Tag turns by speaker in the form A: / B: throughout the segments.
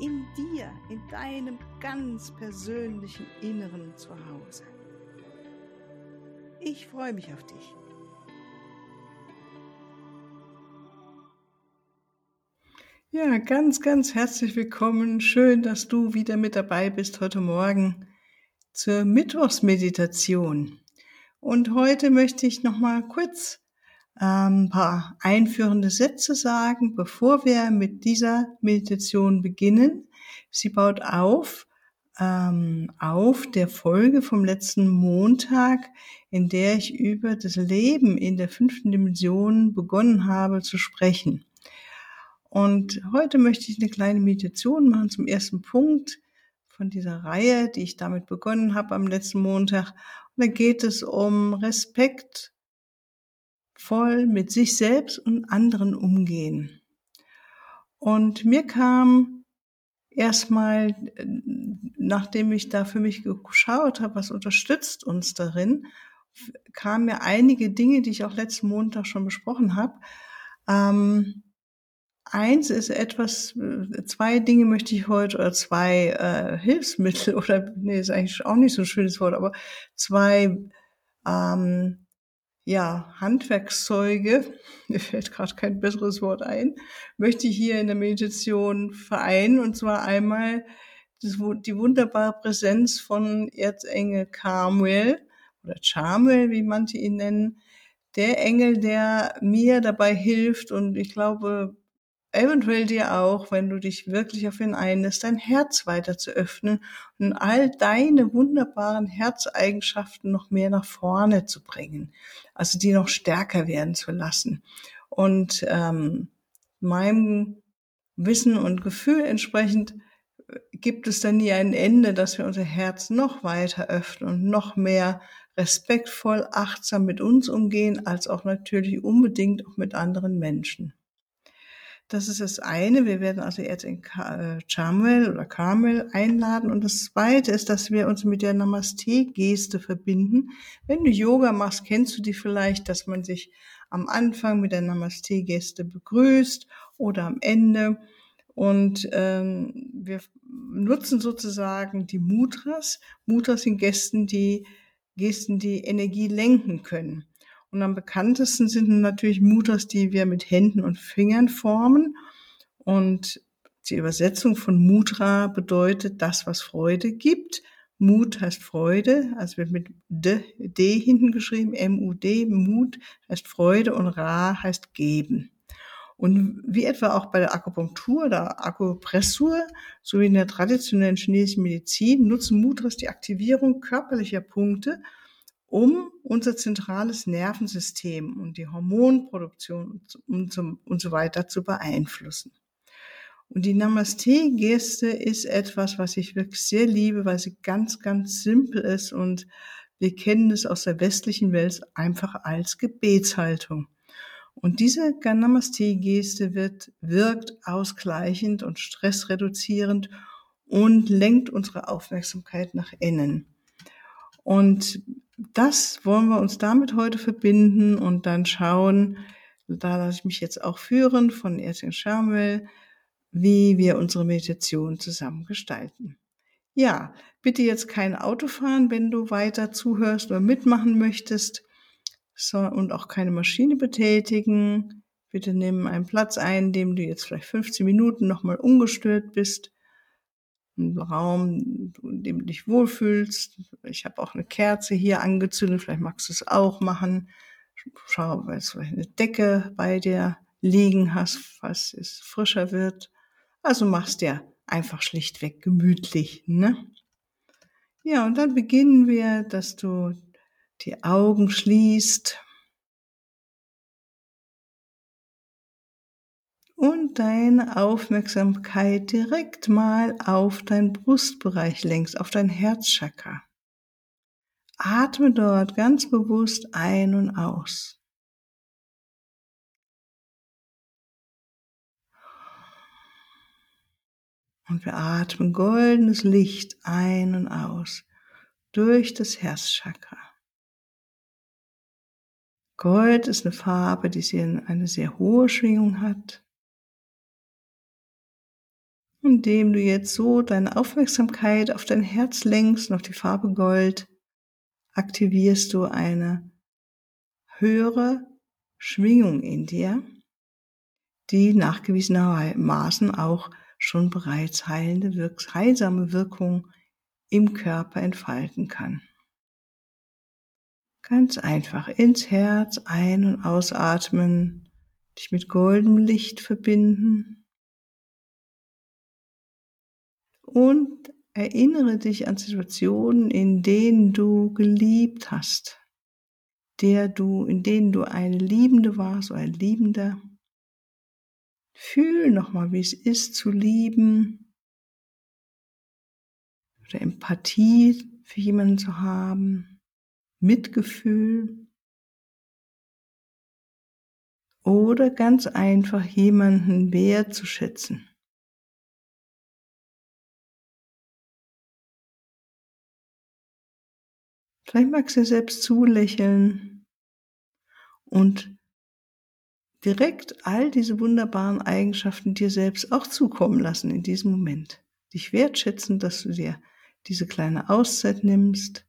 A: In dir, in deinem ganz persönlichen Inneren zu Hause. Ich freue mich auf dich. Ja, ganz, ganz herzlich willkommen. Schön, dass du wieder mit dabei bist heute Morgen zur Mittwochsmeditation. Und heute möchte ich noch mal kurz ein paar einführende Sätze sagen, bevor wir mit dieser Meditation beginnen. Sie baut auf ähm, auf der Folge vom letzten Montag, in der ich über das Leben in der fünften Dimension begonnen habe zu sprechen. Und heute möchte ich eine kleine Meditation machen zum ersten Punkt von dieser Reihe, die ich damit begonnen habe am letzten Montag. Und da geht es um Respekt voll mit sich selbst und anderen umgehen. Und mir kam erstmal, nachdem ich da für mich geschaut habe, was unterstützt uns darin, kamen mir einige Dinge, die ich auch letzten Montag schon besprochen habe. Ähm, Eins ist etwas, äh, zwei Dinge möchte ich heute, oder zwei äh, Hilfsmittel, oder nee, ist eigentlich auch nicht so ein schönes Wort, aber zwei ähm, ja, Handwerkszeuge, mir fällt gerade kein besseres Wort ein, möchte ich hier in der Meditation vereinen. Und zwar einmal die wunderbare Präsenz von Erzengel Carmel oder Charmel, wie manche ihn nennen. Der Engel, der mir dabei hilft und ich glaube, eventuell dir auch, wenn du dich wirklich auf ihn einlässt, dein Herz weiter zu öffnen und all deine wunderbaren Herzeigenschaften noch mehr nach vorne zu bringen, also die noch stärker werden zu lassen. Und ähm, meinem Wissen und Gefühl entsprechend äh, gibt es dann nie ein Ende, dass wir unser Herz noch weiter öffnen und noch mehr respektvoll, achtsam mit uns umgehen, als auch natürlich unbedingt auch mit anderen Menschen. Das ist das eine. Wir werden also jetzt in Charmel äh, oder Carmel einladen. Und das zweite ist, dass wir uns mit der Namaste-Geste verbinden. Wenn du Yoga machst, kennst du die vielleicht, dass man sich am Anfang mit der Namaste-Geste begrüßt oder am Ende. Und ähm, wir nutzen sozusagen die Mudras. Mudras sind Gesten, die Gesten, die Energie lenken können. Und am bekanntesten sind natürlich Mudras, die wir mit Händen und Fingern formen. Und die Übersetzung von Mudra bedeutet das, was Freude gibt. Mut heißt Freude, also wird mit D, D hinten geschrieben, M-U-D, Mut heißt Freude und Ra heißt geben. Und wie etwa auch bei der Akupunktur oder Akupressur sowie in der traditionellen chinesischen Medizin nutzen Mudras die Aktivierung körperlicher Punkte, um unser zentrales Nervensystem und die Hormonproduktion und so, und so weiter zu beeinflussen. Und die Namaste-Geste ist etwas, was ich wirklich sehr liebe, weil sie ganz, ganz simpel ist und wir kennen es aus der westlichen Welt einfach als Gebetshaltung. Und diese Namaste-Geste wird, wirkt ausgleichend und stressreduzierend und lenkt unsere Aufmerksamkeit nach innen. Und das wollen wir uns damit heute verbinden und dann schauen, da lasse ich mich jetzt auch führen von Erzin Schamuel, wie wir unsere Meditation zusammen gestalten. Ja, bitte jetzt kein Auto fahren, wenn du weiter zuhörst oder mitmachen möchtest so, und auch keine Maschine betätigen. Bitte nimm einen Platz ein, dem du jetzt vielleicht 15 Minuten nochmal ungestört bist einen Raum, in dem du dich wohlfühlst. Ich habe auch eine Kerze hier angezündet, vielleicht magst du es auch machen. Schau, weil du eine Decke bei dir liegen hast, falls es frischer wird. Also machst dir einfach schlichtweg gemütlich, ne? Ja, und dann beginnen wir, dass du die Augen schließt deine Aufmerksamkeit direkt mal auf deinen Brustbereich lenkst, auf dein Herzchakra. Atme dort ganz bewusst ein und aus. Und wir atmen goldenes Licht ein und aus durch das Herzchakra. Gold ist eine Farbe, die eine sehr hohe Schwingung hat. Indem du jetzt so deine Aufmerksamkeit auf dein Herz lenkst auf die Farbe Gold, aktivierst du eine höhere Schwingung in dir, die nachgewiesenermaßen auch schon bereits heilende, heilsame Wirkung im Körper entfalten kann. Ganz einfach ins Herz ein- und ausatmen, dich mit goldenem Licht verbinden und erinnere dich an Situationen, in denen du geliebt hast, der du, in denen du eine Liebende warst oder ein Liebender. Fühl nochmal, wie es ist zu lieben oder Empathie für jemanden zu haben. Mitgefühl oder ganz einfach jemanden wertzuschätzen. Vielleicht magst du selbst zulächeln und direkt all diese wunderbaren Eigenschaften dir selbst auch zukommen lassen in diesem Moment. Dich wertschätzen, dass du dir diese kleine Auszeit nimmst.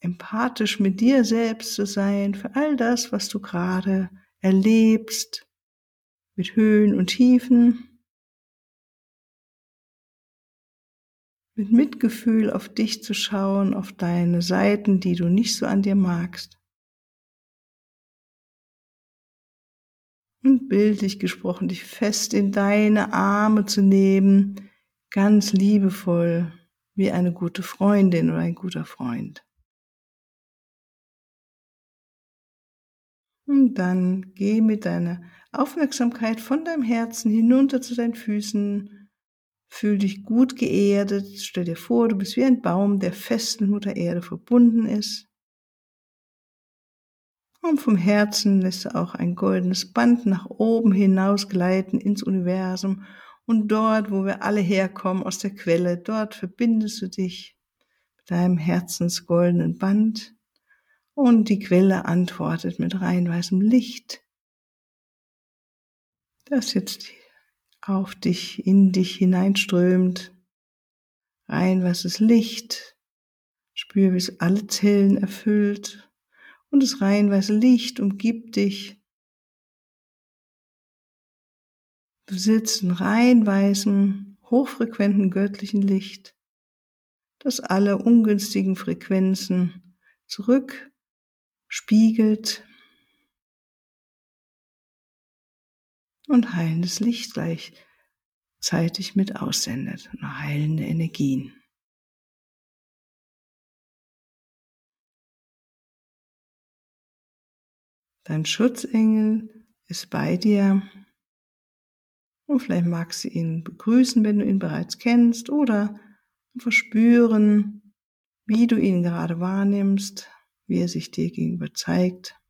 A: Empathisch mit dir selbst zu sein für all das, was du gerade erlebst, mit Höhen und Tiefen, mit Mitgefühl auf dich zu schauen, auf deine Seiten, die du nicht so an dir magst. Und bildlich gesprochen, dich fest in deine Arme zu nehmen, ganz liebevoll, wie eine gute Freundin oder ein guter Freund. Und dann geh mit deiner Aufmerksamkeit von deinem Herzen hinunter zu deinen Füßen. Fühl dich gut geerdet. Stell dir vor, du bist wie ein Baum, der fest mit Mutter Erde verbunden ist. Und vom Herzen lässt du auch ein goldenes Band nach oben hinaus gleiten ins Universum. Und dort, wo wir alle herkommen, aus der Quelle, dort verbindest du dich mit deinem Herzensgoldenen Band und die Quelle antwortet mit rein weißem Licht, das jetzt auf dich, in dich hineinströmt. Rein weißes Licht. Spür, wie es alle Zellen erfüllt. Und das rein weiße Licht umgibt dich. Du sitzt in rein weißem, hochfrequenten göttlichen Licht, das alle ungünstigen Frequenzen zurück spiegelt und heilendes Licht gleichzeitig mit aussendet und heilende Energien. Dein Schutzengel ist bei dir und vielleicht magst du ihn begrüßen, wenn du ihn bereits kennst oder verspüren, wie du ihn gerade wahrnimmst, wie er sich dir gegenüber zeigt.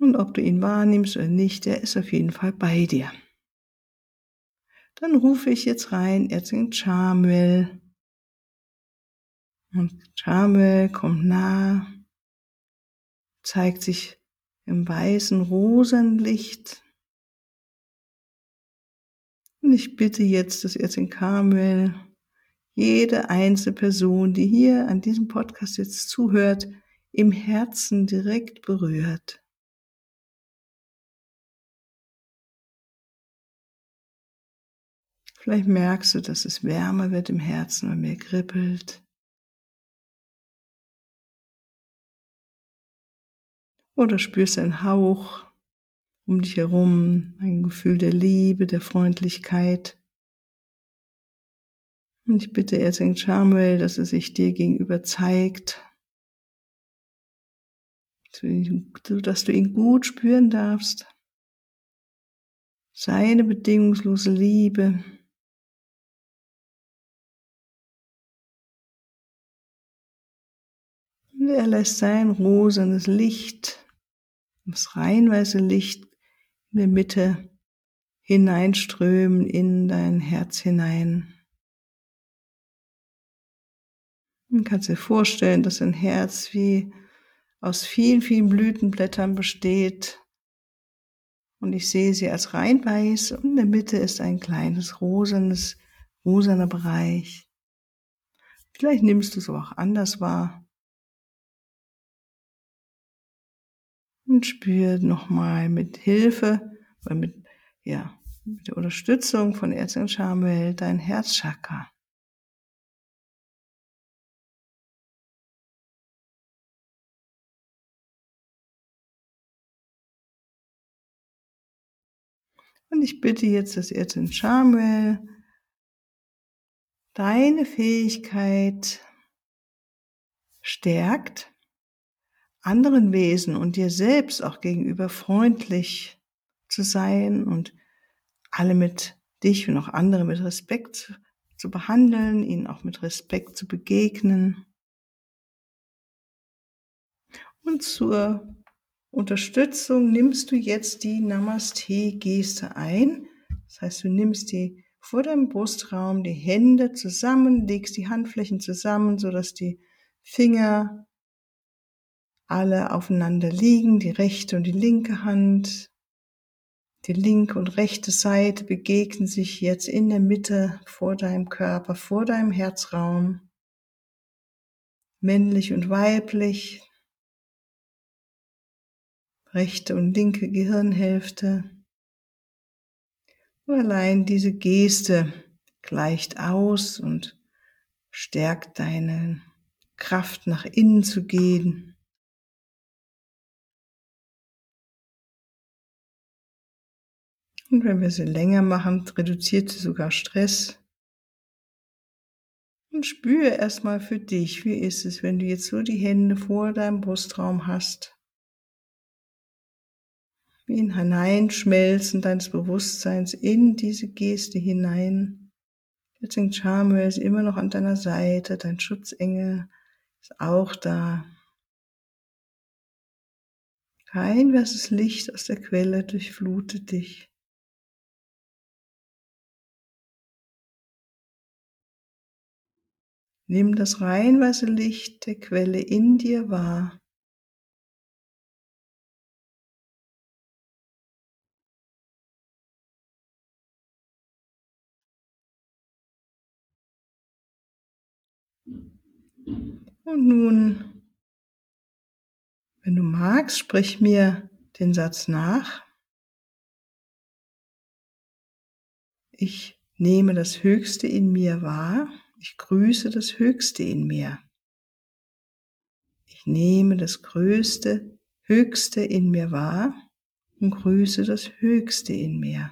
A: Und ob du ihn wahrnimmst oder nicht, er ist auf jeden Fall bei dir. Dann rufe ich jetzt rein, Erzengel Charmel. Und Charmel kommt nah, zeigt sich im weißen Rosenlicht. Und ich bitte jetzt das Erzengel Carmel, jede einzelne Person, die hier an diesem Podcast jetzt zuhört, im Herzen direkt berührt. Vielleicht merkst du, dass es wärmer wird im Herzen und mehr kribbelt. Oder spürst einen Hauch um dich herum, ein Gefühl der Liebe, der Freundlichkeit. Und ich bitte Erzengel Samuel, dass er sich dir gegenüber zeigt. dass du ihn gut spüren darfst. Seine bedingungslose Liebe. Er lässt sein rosanes Licht, das reinweise Licht in der Mitte hineinströmen in dein Herz hinein. Du kannst dir vorstellen, dass ein Herz wie aus vielen, vielen Blütenblättern besteht. Und ich sehe sie als rein weiß und in der Mitte ist ein kleines rosanes, rosaner Bereich. Vielleicht nimmst du es auch anders wahr. Und spür nochmal mit Hilfe, oder mit, ja, mit der Unterstützung von Erzengel Samuel dein Herzchakra. Und ich bitte jetzt, dass Erzengel Samuel deine Fähigkeit stärkt, anderen Wesen und dir selbst auch gegenüber freundlich zu sein und alle mit dich und auch andere mit Respekt zu behandeln, ihnen auch mit Respekt zu begegnen. Und zur Unterstützung nimmst du jetzt die Namaste-Geste ein. Das heißt, du nimmst die vor deinem Brustraum die Hände zusammen, legst die Handflächen zusammen, so dass die Finger alle aufeinander liegen, die rechte und die linke Hand. Die linke und rechte Seite begegnen sich jetzt in der Mitte vor deinem Körper, vor deinem Herzraum. Männlich und weiblich, rechte und linke Gehirnhälfte. Und allein diese Geste gleicht aus und stärkt deine Kraft nach innen zu gehen. Und wenn wir sie länger machen, reduziert sie sogar Stress. Und spüre erstmal für dich, wie ist es, wenn du jetzt so die Hände vor deinem Brustraum hast wie ein Hineinschmelzen deines Bewusstseins in diese Geste hinein. Jetzt St. Samuel ist immer noch an deiner Seite, dein Schutzengel ist auch da. Kein weißes Licht aus der Quelle durchflutet dich. Nimm das reinweiße Licht der Quelle in dir wahr. Und nun, wenn du magst, sprich mir den Satz nach. Ich nehme das Höchste in mir wahr. Ich grüße das Höchste in mir. Ich nehme das Größte, Höchste in mir wahr und grüße das Höchste in mir.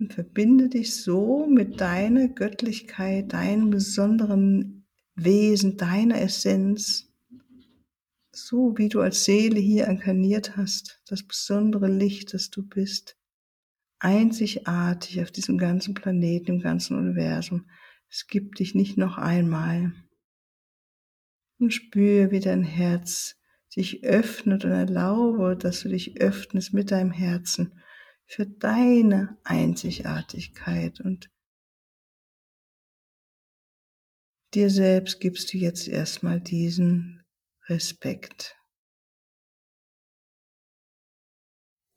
A: Und verbinde dich so mit deiner Göttlichkeit, deinem besonderen Wesen, deiner Essenz, so wie du als Seele hier inkarniert hast, das besondere Licht, das du bist, einzigartig auf diesem ganzen Planeten, im ganzen Universum. Es gibt dich nicht noch einmal. Und spüre, wie dein Herz sich öffnet und erlaube, dass du dich öffnest mit deinem Herzen für deine Einzigartigkeit und dir selbst gibst du jetzt erstmal diesen Respekt.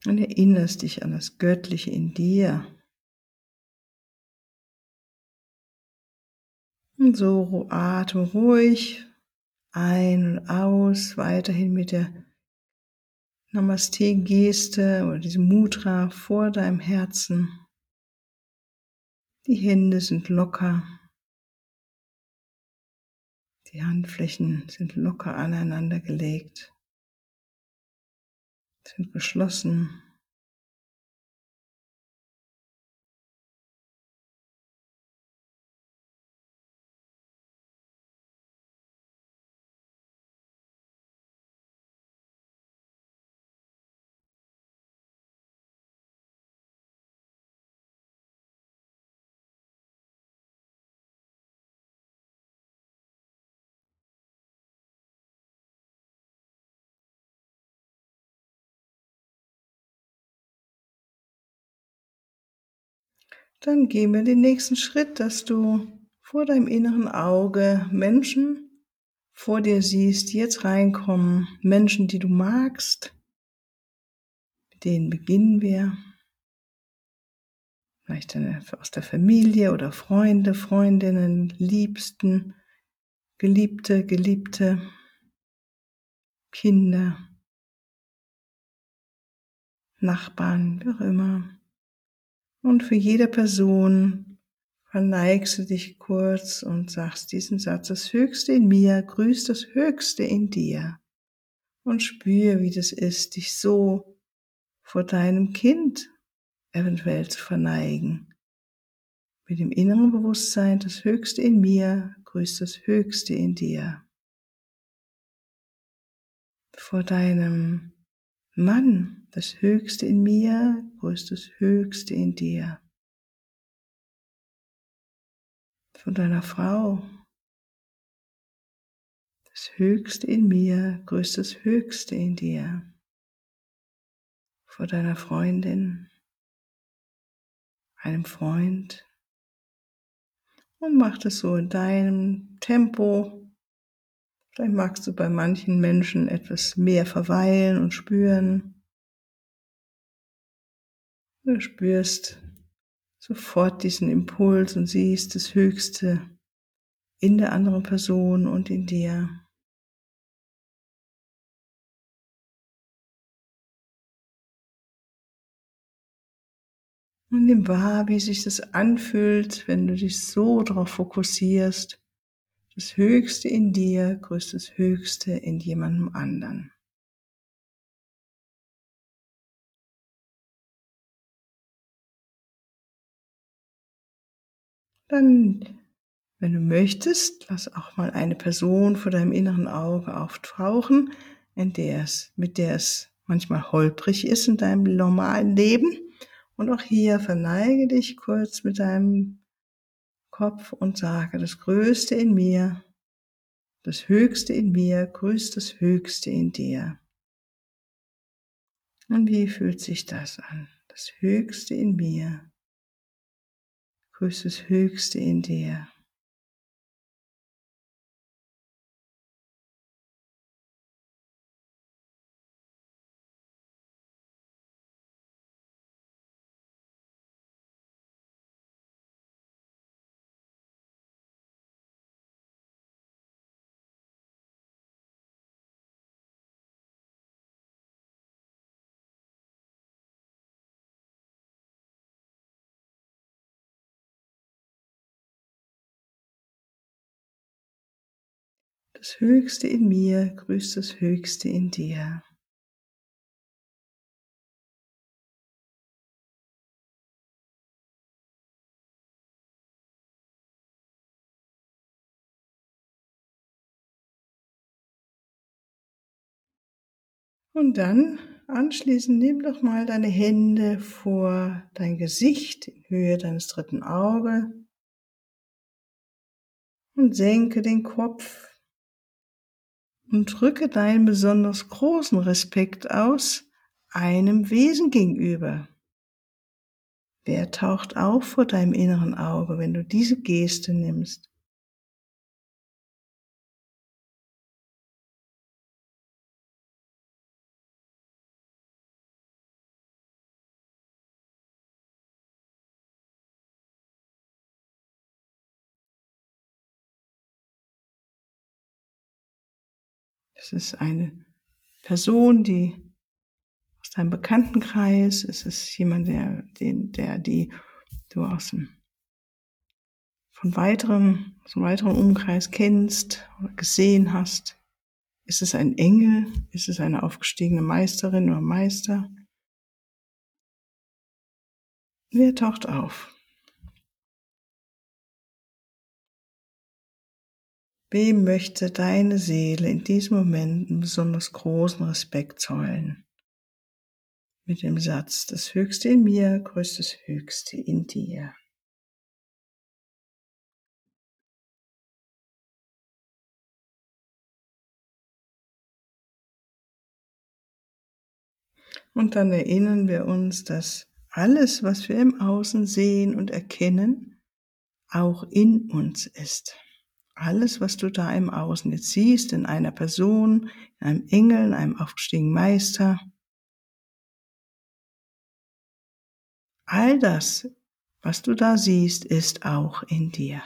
A: Und erinnerst dich an das Göttliche in dir. Und so atme ruhig ein und aus, weiterhin mit der Namaste-Geste oder diesem Mudra vor deinem Herzen. Die Hände sind locker. Die Handflächen sind locker aneinander gelegt, sind geschlossen. Dann gehen wir den nächsten Schritt, dass du vor deinem inneren Auge Menschen vor dir siehst, die jetzt reinkommen, Menschen, die du magst. Mit denen beginnen wir. Vielleicht aus der Familie oder Freunde, Freundinnen, Liebsten, Geliebte, Geliebte, Kinder, Nachbarn, wie auch immer. Und für jede Person verneigst du dich kurz und sagst diesen Satz, das Höchste in mir grüßt das Höchste in dir. Und spür, wie das ist, dich so vor deinem Kind eventuell zu verneigen. Mit dem inneren Bewusstsein, das Höchste in mir grüßt das Höchste in dir. Vor deinem Mann, das Höchste in mir grüßt das Höchste in dir. Von deiner Frau, das Höchste in mir grüßt das Höchste in dir. Vor deiner Freundin, einem Freund. Und mach das so in deinem Tempo. Vielleicht magst du bei manchen Menschen etwas mehr verweilen und spüren. Du spürst sofort diesen Impuls und siehst das Höchste in der anderen Person und in dir. Und nimm wahr, wie sich das anfühlt, wenn du dich so darauf fokussierst. Das Höchste in dir grüßt das Höchste in jemandem anderen. Dann, wenn du möchtest, lass auch mal eine Person vor deinem inneren Auge auftauchen, in der es, mit der es manchmal holprig ist in deinem normalen Leben und auch hier verneige dich kurz mit deinem Kopf und sage, das Größte in mir, das Höchste in mir grüßt das Höchste in dir. Und wie fühlt sich das an? Das Höchste in mir grüßt das Höchste in dir. Das Höchste in mir grüßt das Höchste in dir. Und dann anschließend nimm doch mal deine Hände vor dein Gesicht in Höhe deines dritten Auges und senke den Kopf und drücke deinen besonders großen Respekt aus einem Wesen gegenüber. Wer taucht auf vor deinem inneren Auge, wenn du diese Geste nimmst? Es ist eine Person, die aus deinem Bekanntenkreis, es ist jemand, der, den, der, die du aus dem, von weiterem, aus einem weiteren Umkreis kennst oder gesehen hast. Ist es ein Engel? Ist es eine aufgestiegene Meisterin oder Meister? Wer taucht auf? Wem möchte deine Seele in diesem Moment einen besonders großen Respekt zollen? Mit dem Satz, das Höchste in mir grüßt das Höchste in dir. Und dann erinnern wir uns, dass alles, was wir im Außen sehen und erkennen, auch in uns ist. Alles, was du da im Außen jetzt siehst, in einer Person, in einem Engel, in einem aufgestiegenen Meister, all das, was du da siehst, ist auch in dir.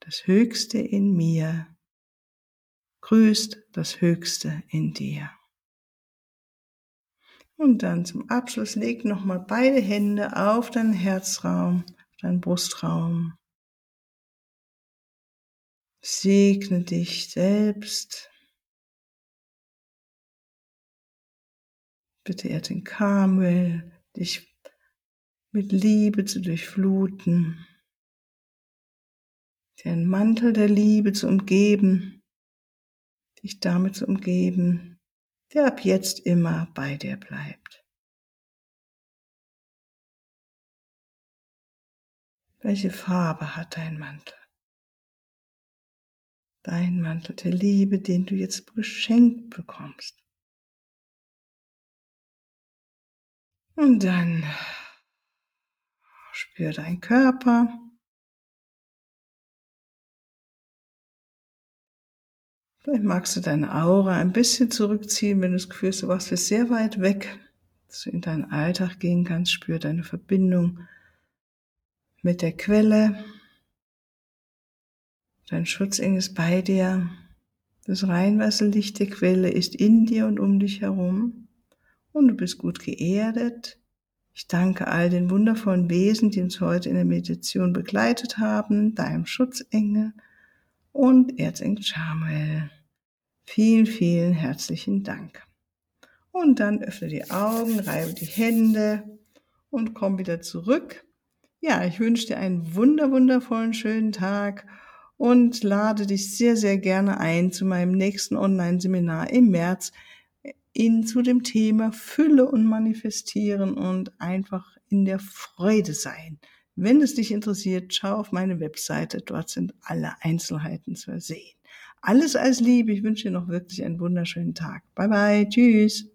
A: Das Höchste in mir grüßt das Höchste in dir. Und dann zum Abschluss leg nochmal beide Hände auf deinen Herzraum, auf deinen Brustraum. Segne dich selbst. Bitte er den Karmel, dich mit Liebe zu durchfluten, den Mantel der Liebe zu umgeben, dich damit zu umgeben, der ab jetzt immer bei dir bleibt. Welche Farbe hat dein Mantel? Dein Mantel der Liebe, den du jetzt geschenkt bekommst. Und dann spür deinen Körper. Vielleicht magst du deine Aura ein bisschen zurückziehen, wenn du das Gefühl hast, du warst jetzt sehr weit weg, dass du in deinen Alltag gehen kannst, spür deine Verbindung mit der Quelle. Dein Schutzengel ist bei dir. Das Reinwasserlicht der Quelle ist in dir und um dich herum. Und du bist gut geerdet. Ich danke all den wundervollen Wesen, die uns heute in der Meditation begleitet haben, deinem Schutzengel und Erzengel Samuel. Vielen, vielen herzlichen Dank. Und dann öffne die Augen, reibe die Hände und komm wieder zurück. Ja, ich wünsche dir einen wunder, wundervollen schönen Tag und lade dich sehr, sehr gerne ein zu meinem nächsten Online-Seminar im März in, zu dem Thema Fülle und Manifestieren und einfach in der Freude sein. Wenn es dich interessiert, schau auf meine Webseite, dort sind alle Einzelheiten zu sehen. Alles als Liebe. Ich wünsche dir noch wirklich einen wunderschönen Tag. Bye bye. Tschüss.